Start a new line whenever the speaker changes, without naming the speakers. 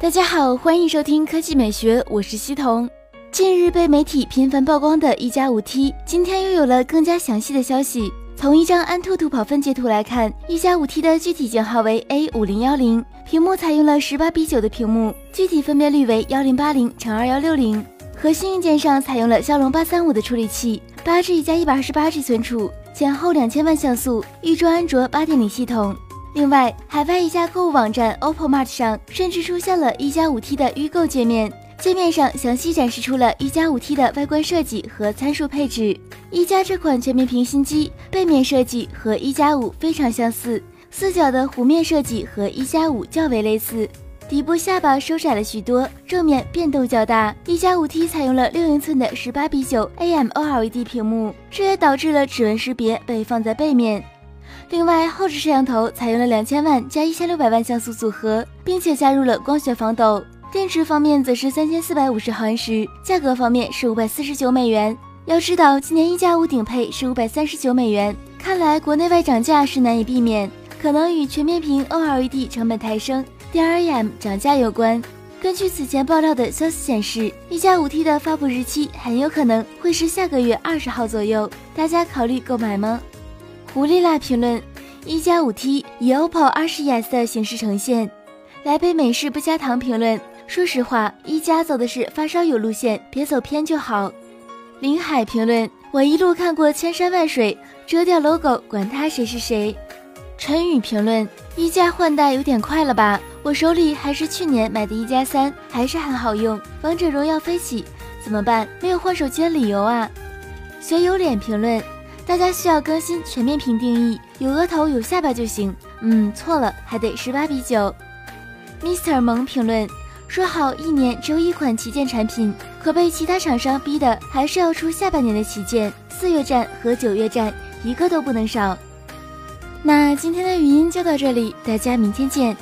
大家好，欢迎收听科技美学，我是西彤。近日被媒体频繁曝光的一加五 T，今天又有了更加详细的消息。从一张安兔兔跑分截图来看，一加五 T 的具体型号为 A 五零幺零，屏幕采用了十八比九的屏幕，具体分辨率为幺零八零乘二幺六零。核心硬件上采用了骁龙八三五的处理器，八 G 加一百二十八 G 存储，前后两千万像素，预装安卓八点零系统。另外，海外一家购物网站 OPPO Mart 上甚至出现了一加五 T 的预购界面，界面上详细展示出了一加五 T 的外观设计和参数配置。一加这款全面屏新机背面设计和一加五非常相似，四角的弧面设计和一加五较为类似，底部下巴收窄了许多，正面变动较大。一加五 T 采用了六英寸的十八比九 AMOLED 屏幕，这也导致了指纹识别被放在背面。另外，后置摄像头采用了两千万加一千六百万像素组合，并且加入了光学防抖。电池方面则是三千四百五十毫安时，价格方面是五百四十九美元。要知道，今年一加五顶配是五百三十九美元，看来国内外涨价是难以避免，可能与全面屏 OLED 成本抬升、DRAM 涨价有关。根据此前爆料的消息显示，一加五 T 的发布日期很有可能会是下个月二十号左右，大家考虑购买吗？狐狸辣评论：一加五 T 以 OPPO R10s 的形式呈现。来杯美式不加糖评论：说实话，一加走的是发烧友路线，别走偏就好。林海评论：我一路看过千山万水，遮掉 logo，管他谁是谁。陈宇评论：一加换代有点快了吧？我手里还是去年买的一加三，还是很好用。王者荣耀飞起，怎么办？没有换手机的理由啊。学有脸评论。大家需要更新全面屏定义，有额头有下巴就行。嗯，错了，还得十八比九。Mr 萌评论说好一年只有一款旗舰产品，可被其他厂商逼的还是要出下半年的旗舰，四月战和九月战一个都不能少。那今天的语音就到这里，大家明天见。